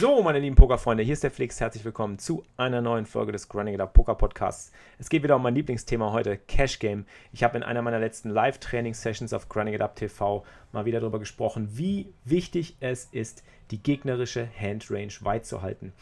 So, meine lieben Pokerfreunde, hier ist der Flix. Herzlich willkommen zu einer neuen Folge des Grinding It Up Poker Podcasts. Es geht wieder um mein Lieblingsthema heute, Cash Game. Ich habe in einer meiner letzten Live-Training-Sessions auf Grinding It Up TV mal wieder darüber gesprochen, wie wichtig es ist, die gegnerische Handrange weit zu halten.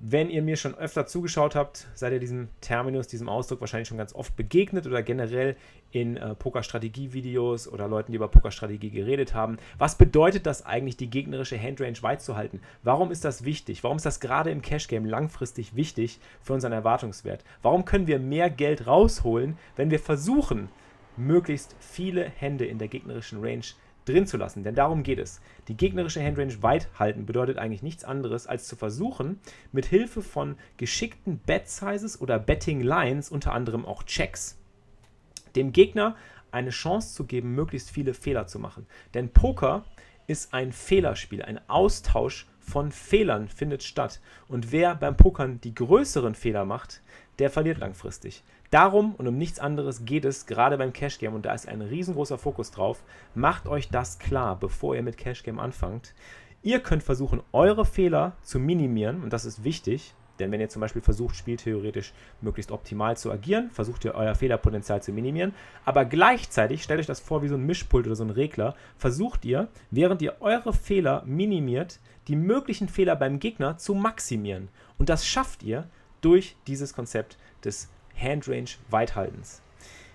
Wenn ihr mir schon öfter zugeschaut habt, seid ihr diesem Terminus, diesem Ausdruck wahrscheinlich schon ganz oft begegnet oder generell in äh, Pokerstrategie-Videos oder Leuten, die über Pokerstrategie geredet haben. Was bedeutet das eigentlich, die gegnerische Handrange weit zu halten? Warum ist das wichtig? Warum ist das gerade im Cash-Game langfristig wichtig für unseren Erwartungswert? Warum können wir mehr Geld rausholen, wenn wir versuchen, möglichst viele Hände in der gegnerischen Range zu drin zu lassen. Denn darum geht es. Die gegnerische Handrange weit halten bedeutet eigentlich nichts anderes, als zu versuchen, mit Hilfe von geschickten Bet Sizes oder Betting Lines, unter anderem auch Checks, dem Gegner eine Chance zu geben, möglichst viele Fehler zu machen. Denn Poker ist ein Fehlerspiel, ein Austausch von Fehlern findet statt. Und wer beim Pokern die größeren Fehler macht, der verliert langfristig. Darum und um nichts anderes geht es gerade beim Cash Game und da ist ein riesengroßer Fokus drauf. Macht euch das klar, bevor ihr mit Cash Game anfangt. Ihr könnt versuchen, eure Fehler zu minimieren und das ist wichtig, denn wenn ihr zum Beispiel versucht, spieltheoretisch möglichst optimal zu agieren, versucht ihr euer Fehlerpotenzial zu minimieren. Aber gleichzeitig, stellt euch das vor wie so ein Mischpult oder so ein Regler, versucht ihr, während ihr eure Fehler minimiert, die möglichen Fehler beim Gegner zu maximieren. Und das schafft ihr durch dieses Konzept des Handrange Weithaltens.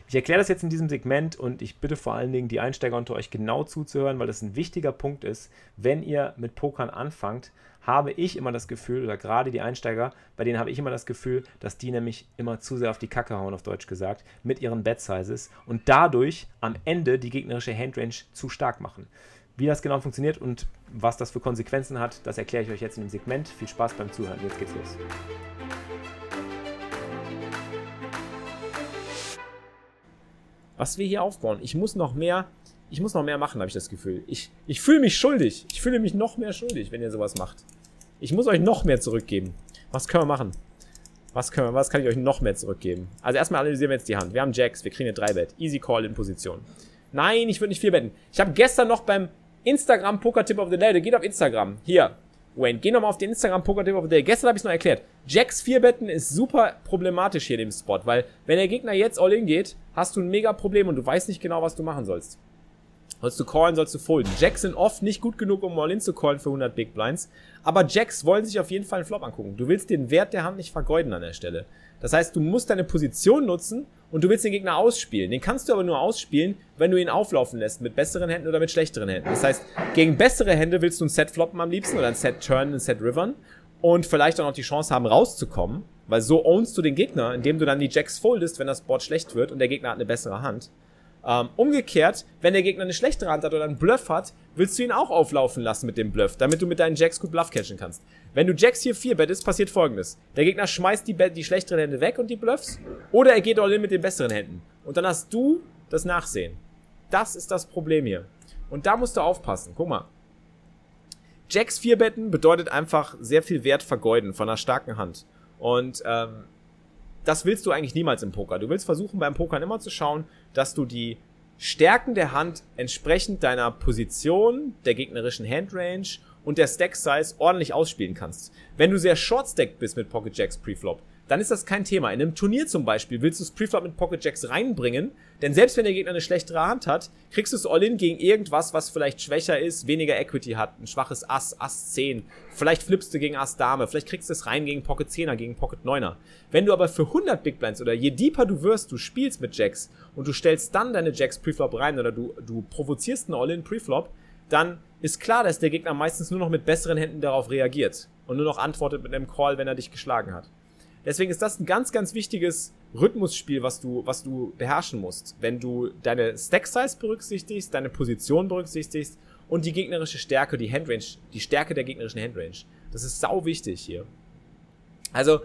Ich erkläre das jetzt in diesem Segment und ich bitte vor allen Dingen die Einsteiger unter euch genau zuzuhören, weil das ein wichtiger Punkt ist. Wenn ihr mit Pokern anfangt, habe ich immer das Gefühl, oder gerade die Einsteiger, bei denen habe ich immer das Gefühl, dass die nämlich immer zu sehr auf die Kacke hauen, auf Deutsch gesagt, mit ihren Bet Sizes und dadurch am Ende die gegnerische Handrange zu stark machen. Wie das genau funktioniert und was das für Konsequenzen hat, das erkläre ich euch jetzt in dem Segment. Viel Spaß beim Zuhören. Jetzt geht's los. Was wir hier aufbauen. Ich muss noch mehr, ich muss noch mehr machen, habe ich das Gefühl. Ich, ich fühle mich schuldig. Ich fühle mich noch mehr schuldig, wenn ihr sowas macht. Ich muss euch noch mehr zurückgeben. Was können wir machen? Was, können wir, was kann ich euch noch mehr zurückgeben? Also erstmal analysieren wir jetzt die Hand. Wir haben Jacks, wir kriegen eine 3-Bet. Easy Call in Position. Nein, ich würde nicht 4 betten. Ich habe gestern noch beim Instagram Poker Tip of the Day, geht auf Instagram. Hier, Wayne, geh nochmal auf den Instagram Poker Tip of the Day. Gestern habe ich es noch erklärt. Jacks 4 Betten ist super problematisch hier in dem Spot, weil wenn der Gegner jetzt all in geht, hast du ein mega Problem und du weißt nicht genau, was du machen sollst. Sollst du callen, sollst du folden. Jacks sind oft nicht gut genug, um all in zu callen für 100 Big Blinds, aber Jacks wollen sich auf jeden Fall einen Flop angucken. Du willst den Wert der Hand nicht vergeuden an der Stelle. Das heißt, du musst deine Position nutzen und du willst den Gegner ausspielen. Den kannst du aber nur ausspielen, wenn du ihn auflaufen lässt mit besseren Händen oder mit schlechteren Händen. Das heißt, gegen bessere Hände willst du ein Set floppen am liebsten oder ein Set turnen, ein Set rivern und vielleicht auch noch die Chance haben rauszukommen, weil so ownst du den Gegner, indem du dann die Jacks foldest, wenn das Board schlecht wird und der Gegner hat eine bessere Hand. Ähm, umgekehrt, wenn der Gegner eine schlechtere Hand hat oder einen Bluff hat, willst du ihn auch auflaufen lassen mit dem Bluff, damit du mit deinen Jacks gut Bluff catchen kannst. Wenn du Jacks hier 4 bettest, passiert folgendes. Der Gegner schmeißt die, die schlechteren Hände weg und die Bluffs, oder er geht all in mit den besseren Händen. Und dann hast du das Nachsehen. Das ist das Problem hier. Und da musst du aufpassen. Guck mal. Jacks 4 betten bedeutet einfach sehr viel Wert vergeuden von einer starken Hand. Und ähm, das willst du eigentlich niemals im Poker. Du willst versuchen beim Pokern immer zu schauen, dass du die Stärken der Hand entsprechend deiner Position, der gegnerischen Handrange und der Stack Size ordentlich ausspielen kannst. Wenn du sehr short stacked bist mit Pocket Jacks Preflop, dann ist das kein Thema. In einem Turnier zum Beispiel willst du das Preflop mit Pocket Jacks reinbringen, denn selbst wenn der Gegner eine schlechtere Hand hat, kriegst du es All-In gegen irgendwas, was vielleicht schwächer ist, weniger Equity hat, ein schwaches Ass, Ass 10, vielleicht flippst du gegen Ass Dame, vielleicht kriegst du es rein gegen Pocket 10er, gegen Pocket 9er. Wenn du aber für 100 Big Blinds oder je deeper du wirst, du spielst mit Jacks und du stellst dann deine Jacks Preflop rein oder du, du provozierst einen All-In Preflop, dann ist klar, dass der Gegner meistens nur noch mit besseren Händen darauf reagiert und nur noch antwortet mit einem Call, wenn er dich geschlagen hat. Deswegen ist das ein ganz, ganz wichtiges Rhythmusspiel, was du, was du beherrschen musst. Wenn du deine Stack Size berücksichtigst, deine Position berücksichtigst und die gegnerische Stärke, die Handrange, die Stärke der gegnerischen Handrange. Das ist sau wichtig hier. Also,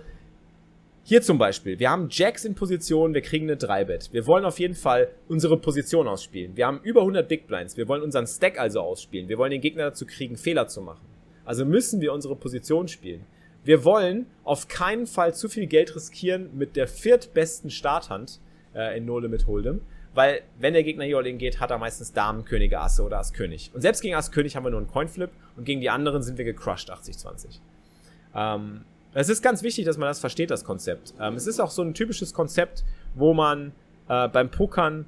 hier zum Beispiel, wir haben Jacks in Position, wir kriegen eine 3-Bet. Wir wollen auf jeden Fall unsere Position ausspielen. Wir haben über 100 Big Blinds, wir wollen unseren Stack also ausspielen. Wir wollen den Gegner dazu kriegen, Fehler zu machen. Also müssen wir unsere Position spielen. Wir wollen auf keinen Fall zu viel Geld riskieren mit der viertbesten Starthand äh, in No Limit Hold'em, weil wenn der Gegner hier All-In geht, hat er meistens Damen, Könige, Asse oder Ass König. Und selbst gegen Ass König haben wir nur einen Coinflip und gegen die anderen sind wir gecrushed 80-20. Ähm, es ist ganz wichtig, dass man das versteht, das Konzept. Ähm, es ist auch so ein typisches Konzept, wo man äh, beim Pokern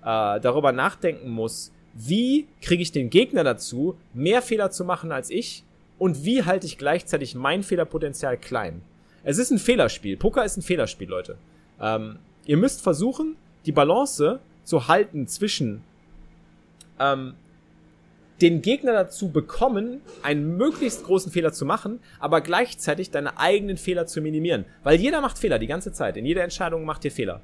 äh, darüber nachdenken muss, wie kriege ich den Gegner dazu, mehr Fehler zu machen als ich und wie halte ich gleichzeitig mein Fehlerpotenzial klein. Es ist ein Fehlerspiel. Poker ist ein Fehlerspiel, Leute. Ähm, ihr müsst versuchen, die Balance zu halten zwischen ähm, den Gegner dazu bekommen, einen möglichst großen Fehler zu machen, aber gleichzeitig deine eigenen Fehler zu minimieren. Weil jeder macht Fehler die ganze Zeit. In jeder Entscheidung macht ihr Fehler.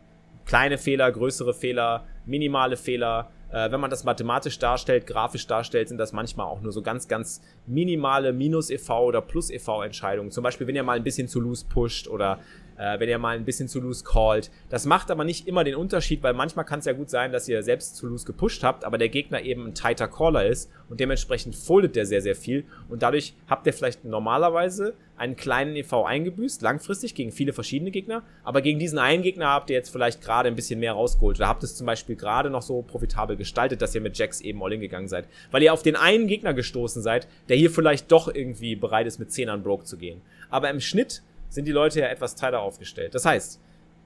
Kleine Fehler, größere Fehler, minimale Fehler. Äh, wenn man das mathematisch darstellt, grafisch darstellt, sind das manchmal auch nur so ganz, ganz minimale Minus-EV oder Plus-EV-Entscheidungen. Zum Beispiel, wenn ihr mal ein bisschen zu loose pusht oder äh, wenn ihr mal ein bisschen zu loose callt. Das macht aber nicht immer den Unterschied, weil manchmal kann es ja gut sein, dass ihr selbst zu loose gepusht habt, aber der Gegner eben ein tighter Caller ist und dementsprechend foldet der sehr, sehr viel und dadurch habt ihr vielleicht normalerweise einen kleinen EV eingebüßt, langfristig gegen viele verschiedene Gegner, aber gegen diesen einen Gegner habt ihr jetzt vielleicht gerade ein bisschen mehr rausgeholt oder habt es zum Beispiel gerade noch so profitabel gestaltet, dass ihr mit Jacks eben all in gegangen seid, weil ihr auf den einen Gegner gestoßen seid, der hier vielleicht doch irgendwie bereit ist, mit Zehnern broke zu gehen. Aber im Schnitt sind die Leute ja etwas teiler aufgestellt. Das heißt,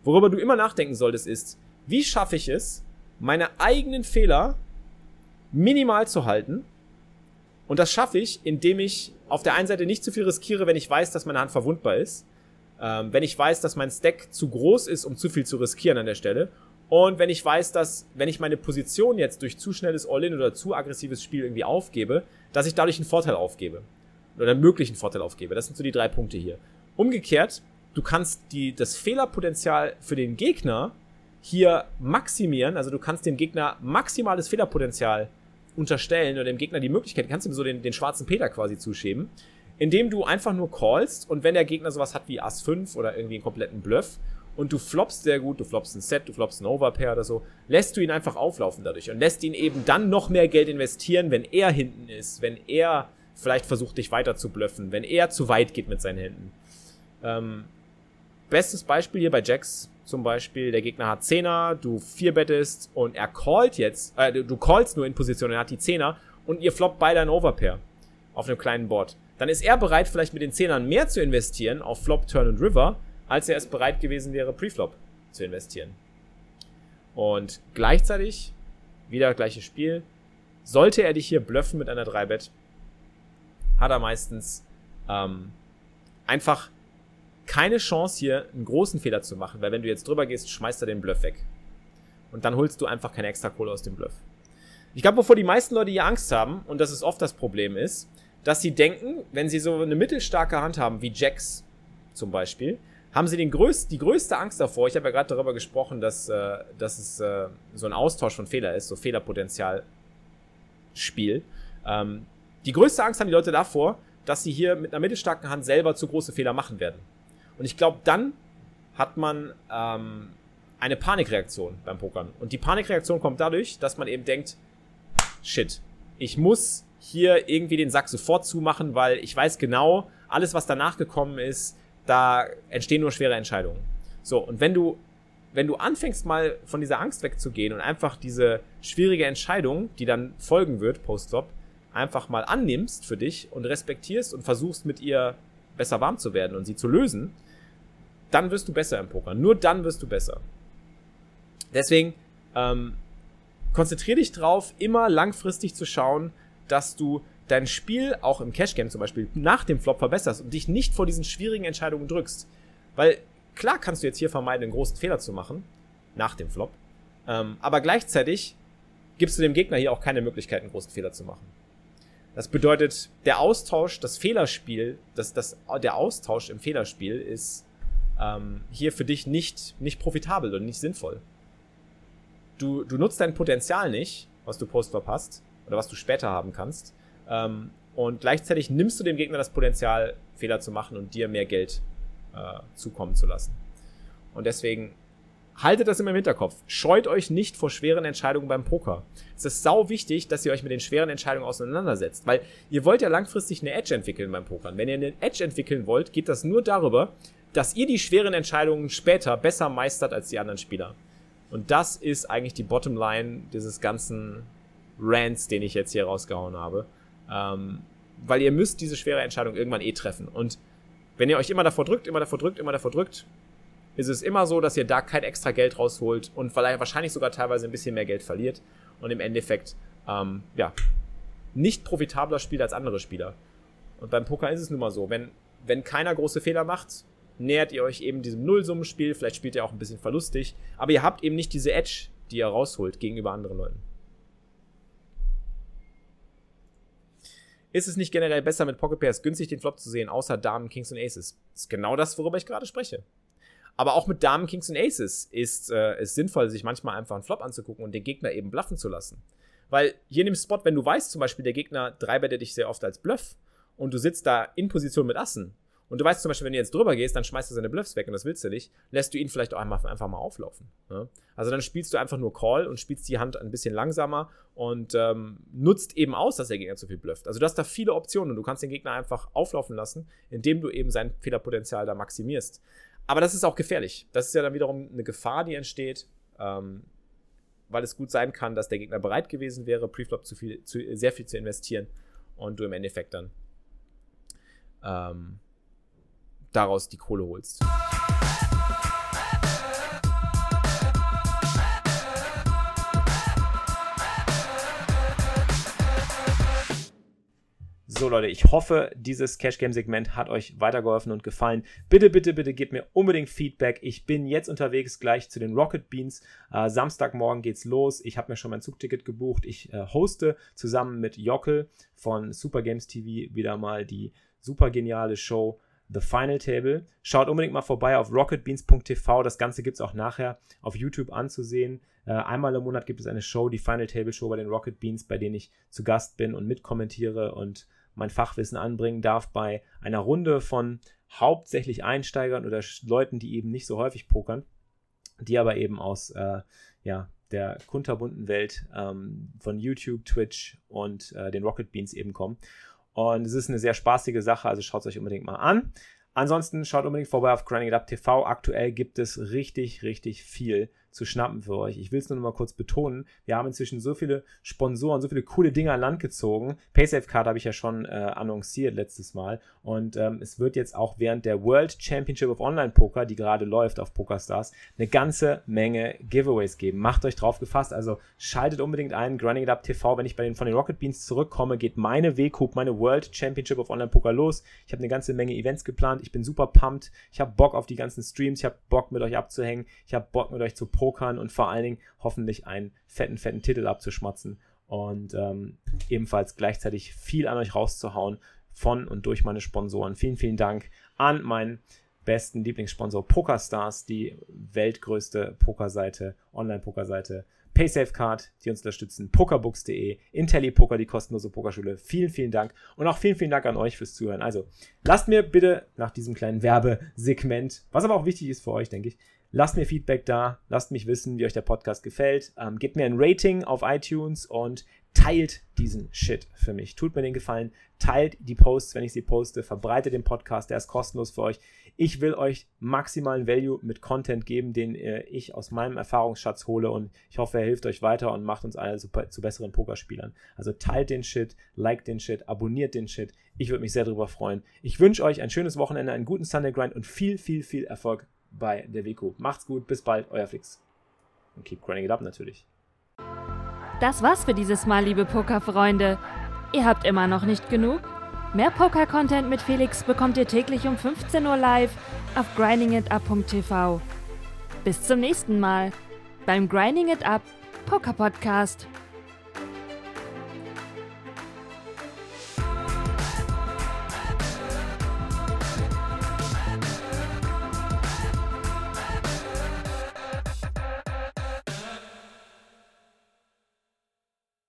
worüber du immer nachdenken solltest, ist, wie schaffe ich es, meine eigenen Fehler minimal zu halten? Und das schaffe ich, indem ich auf der einen Seite nicht zu viel riskiere, wenn ich weiß, dass meine Hand verwundbar ist. Ähm, wenn ich weiß, dass mein Stack zu groß ist, um zu viel zu riskieren an der Stelle. Und wenn ich weiß, dass, wenn ich meine Position jetzt durch zu schnelles All-In oder zu aggressives Spiel irgendwie aufgebe, dass ich dadurch einen Vorteil aufgebe. Oder einen möglichen Vorteil aufgebe. Das sind so die drei Punkte hier. Umgekehrt, du kannst die, das Fehlerpotenzial für den Gegner hier maximieren. Also du kannst dem Gegner maximales Fehlerpotenzial unterstellen oder dem Gegner die Möglichkeit, kannst ihm so den, den schwarzen Peter quasi zuschieben, indem du einfach nur callst und wenn der Gegner sowas hat wie Ass 5 oder irgendwie einen kompletten Bluff und du floppst sehr gut, du floppst ein Set, du floppst ein Overpair oder so, lässt du ihn einfach auflaufen dadurch und lässt ihn eben dann noch mehr Geld investieren, wenn er hinten ist, wenn er vielleicht versucht, dich weiter zu bluffen, wenn er zu weit geht mit seinen Händen. Ähm, bestes Beispiel hier bei Jax zum Beispiel, der Gegner hat 10er, du 4 bettest und er callt jetzt, äh, du callst nur in Position, er hat die 10er und ihr floppt beide ein Overpair auf einem kleinen Board. Dann ist er bereit, vielleicht mit den 10ern mehr zu investieren auf Flop, Turn und River, als er es bereit gewesen wäre, Preflop zu investieren. Und gleichzeitig, wieder gleiches Spiel, sollte er dich hier bluffen mit einer 3-Bet, hat er meistens ähm, einfach keine Chance hier einen großen Fehler zu machen, weil wenn du jetzt drüber gehst, schmeißt er den Bluff weg. Und dann holst du einfach keine extra Kohle aus dem Bluff. Ich glaube, wovor die meisten Leute hier Angst haben, und das ist oft das Problem ist, dass sie denken, wenn sie so eine mittelstarke Hand haben, wie Jacks zum Beispiel, haben sie den größt, die größte Angst davor. Ich habe ja gerade darüber gesprochen, dass, äh, dass es äh, so ein Austausch von Fehler ist, so Fehlerpotenzial-Spiel. Ähm, die größte Angst haben die Leute davor, dass sie hier mit einer mittelstarken Hand selber zu große Fehler machen werden. Und ich glaube, dann hat man ähm, eine Panikreaktion beim Pokern. Und die Panikreaktion kommt dadurch, dass man eben denkt, shit, ich muss hier irgendwie den Sack sofort zumachen, weil ich weiß genau, alles, was danach gekommen ist, da entstehen nur schwere Entscheidungen. So, und wenn du, wenn du anfängst mal von dieser Angst wegzugehen und einfach diese schwierige Entscheidung, die dann folgen wird, Post-Flop, einfach mal annimmst für dich und respektierst und versuchst mit ihr besser warm zu werden und sie zu lösen, dann wirst du besser im Poker. Nur dann wirst du besser. Deswegen ähm, konzentriere dich drauf, immer langfristig zu schauen, dass du dein Spiel auch im Cash Game zum Beispiel nach dem Flop verbesserst und dich nicht vor diesen schwierigen Entscheidungen drückst. Weil klar kannst du jetzt hier vermeiden, einen großen Fehler zu machen nach dem Flop, ähm, aber gleichzeitig gibst du dem Gegner hier auch keine Möglichkeit, einen großen Fehler zu machen. Das bedeutet, der Austausch, das Fehlerspiel, das, das, der Austausch im Fehlerspiel ist ähm, hier für dich nicht, nicht profitabel und nicht sinnvoll. Du, du nutzt dein Potenzial nicht, was du post verpasst, oder was du später haben kannst. Ähm, und gleichzeitig nimmst du dem Gegner das Potenzial, Fehler zu machen und dir mehr Geld äh, zukommen zu lassen. Und deswegen haltet das immer im Hinterkopf. Scheut euch nicht vor schweren Entscheidungen beim Poker. Es ist sau wichtig, dass ihr euch mit den schweren Entscheidungen auseinandersetzt, weil ihr wollt ja langfristig eine Edge entwickeln beim Pokern. Wenn ihr eine Edge entwickeln wollt, geht das nur darüber, dass ihr die schweren Entscheidungen später besser meistert als die anderen Spieler. Und das ist eigentlich die Bottomline dieses ganzen Rants, den ich jetzt hier rausgehauen habe. Ähm, weil ihr müsst diese schwere Entscheidung irgendwann eh treffen. Und wenn ihr euch immer davor drückt, immer davor drückt, immer davor drückt, ist es immer so, dass ihr da kein extra Geld rausholt und wahrscheinlich sogar teilweise ein bisschen mehr Geld verliert und im Endeffekt, ähm, ja, nicht profitabler spielt als andere Spieler. Und beim Poker ist es nun mal so, wenn, wenn keiner große Fehler macht, nähert ihr euch eben diesem Nullsummenspiel, vielleicht spielt ihr auch ein bisschen verlustig, aber ihr habt eben nicht diese Edge, die ihr rausholt gegenüber anderen Leuten. Ist es nicht generell besser, mit Pocket Pairs günstig den Flop zu sehen, außer Damen, Kings und Aces? Das ist genau das, worüber ich gerade spreche. Aber auch mit Damen, Kings und Aces ist es äh, sinnvoll, sich manchmal einfach einen Flop anzugucken und den Gegner eben bluffen zu lassen. Weil hier in dem Spot, wenn du weißt, zum Beispiel, der Gegner dreibettet dich sehr oft als Bluff und du sitzt da in Position mit Assen und du weißt zum Beispiel, wenn du jetzt drüber gehst, dann schmeißt du seine Bluffs weg und das willst du nicht, lässt du ihn vielleicht auch einmal, einfach mal auflaufen. Ne? Also dann spielst du einfach nur Call und spielst die Hand ein bisschen langsamer und ähm, nutzt eben aus, dass der Gegner zu viel blufft. Also du hast da viele Optionen und du kannst den Gegner einfach auflaufen lassen, indem du eben sein Fehlerpotenzial da maximierst. Aber das ist auch gefährlich. Das ist ja dann wiederum eine Gefahr, die entsteht, ähm, weil es gut sein kann, dass der Gegner bereit gewesen wäre, Preflop zu viel, zu, sehr viel zu investieren und du im Endeffekt dann ähm, daraus die Kohle holst. So Leute, ich hoffe, dieses Cash Game Segment hat euch weitergeholfen und gefallen. Bitte, bitte, bitte gebt mir unbedingt Feedback. Ich bin jetzt unterwegs gleich zu den Rocket Beans. Äh, Samstagmorgen geht's los. Ich habe mir schon mein Zugticket gebucht. Ich äh, hoste zusammen mit Jockel von Super Games TV wieder mal die super geniale Show The Final Table. Schaut unbedingt mal vorbei auf rocketbeans.tv. Das Ganze gibt es auch nachher auf YouTube anzusehen. Äh, einmal im Monat gibt es eine Show, die Final Table Show bei den Rocket Beans, bei denen ich zu Gast bin und mitkommentiere und mein Fachwissen anbringen darf bei einer Runde von hauptsächlich Einsteigern oder Leuten, die eben nicht so häufig pokern, die aber eben aus äh, ja, der kunterbunten Welt ähm, von YouTube, Twitch und äh, den Rocket Beans eben kommen. Und es ist eine sehr spaßige Sache, also schaut es euch unbedingt mal an. Ansonsten schaut unbedingt vorbei auf Grinding It Up TV. Aktuell gibt es richtig, richtig viel zu schnappen für euch. Ich will es nur noch mal kurz betonen. Wir haben inzwischen so viele Sponsoren, so viele coole Dinge an Land gezogen. PaySafe-Card habe ich ja schon äh, annonciert letztes Mal. Und ähm, es wird jetzt auch während der World Championship of Online Poker, die gerade läuft auf PokerStars, eine ganze Menge Giveaways geben. Macht euch drauf gefasst. Also schaltet unbedingt ein, Grinding It Up TV. Wenn ich bei den, von den Rocket Beans zurückkomme, geht meine W-Coup, meine World Championship of Online Poker los. Ich habe eine ganze Menge Events geplant. Ich bin super pumped. Ich habe Bock auf die ganzen Streams. Ich habe Bock mit euch abzuhängen. Ich habe Bock mit euch zu pokern und vor allen Dingen hoffentlich einen fetten, fetten Titel abzuschmatzen und ähm, ebenfalls gleichzeitig viel an euch rauszuhauen von und durch meine Sponsoren. Vielen, vielen Dank an meinen besten Lieblingssponsor PokerStars, die weltgrößte Pokerseite, Online-Pokerseite. PaySafeCard, die uns unterstützen, pokerbooks.de, IntelliPoker, die kostenlose Pokerschule. Vielen, vielen Dank und auch vielen, vielen Dank an euch fürs Zuhören. Also, lasst mir bitte nach diesem kleinen Werbesegment, was aber auch wichtig ist für euch, denke ich, Lasst mir Feedback da, lasst mich wissen, wie euch der Podcast gefällt. Ähm, gebt mir ein Rating auf iTunes und teilt diesen Shit für mich. Tut mir den Gefallen, teilt die Posts, wenn ich sie poste, verbreitet den Podcast, der ist kostenlos für euch. Ich will euch maximalen Value mit Content geben, den äh, ich aus meinem Erfahrungsschatz hole und ich hoffe, er hilft euch weiter und macht uns alle zu, zu besseren Pokerspielern. Also teilt den Shit, liked den Shit, abonniert den Shit. Ich würde mich sehr darüber freuen. Ich wünsche euch ein schönes Wochenende, einen guten Sunday Grind und viel, viel, viel Erfolg bei der Weko. Macht's gut, bis bald, euer Flix. Und keep grinding it up natürlich. Das war's für dieses Mal, liebe Pokerfreunde. Ihr habt immer noch nicht genug? Mehr Poker-Content mit Felix bekommt ihr täglich um 15 Uhr live auf grindingitup.tv. Bis zum nächsten Mal beim Grinding It Up Poker Podcast.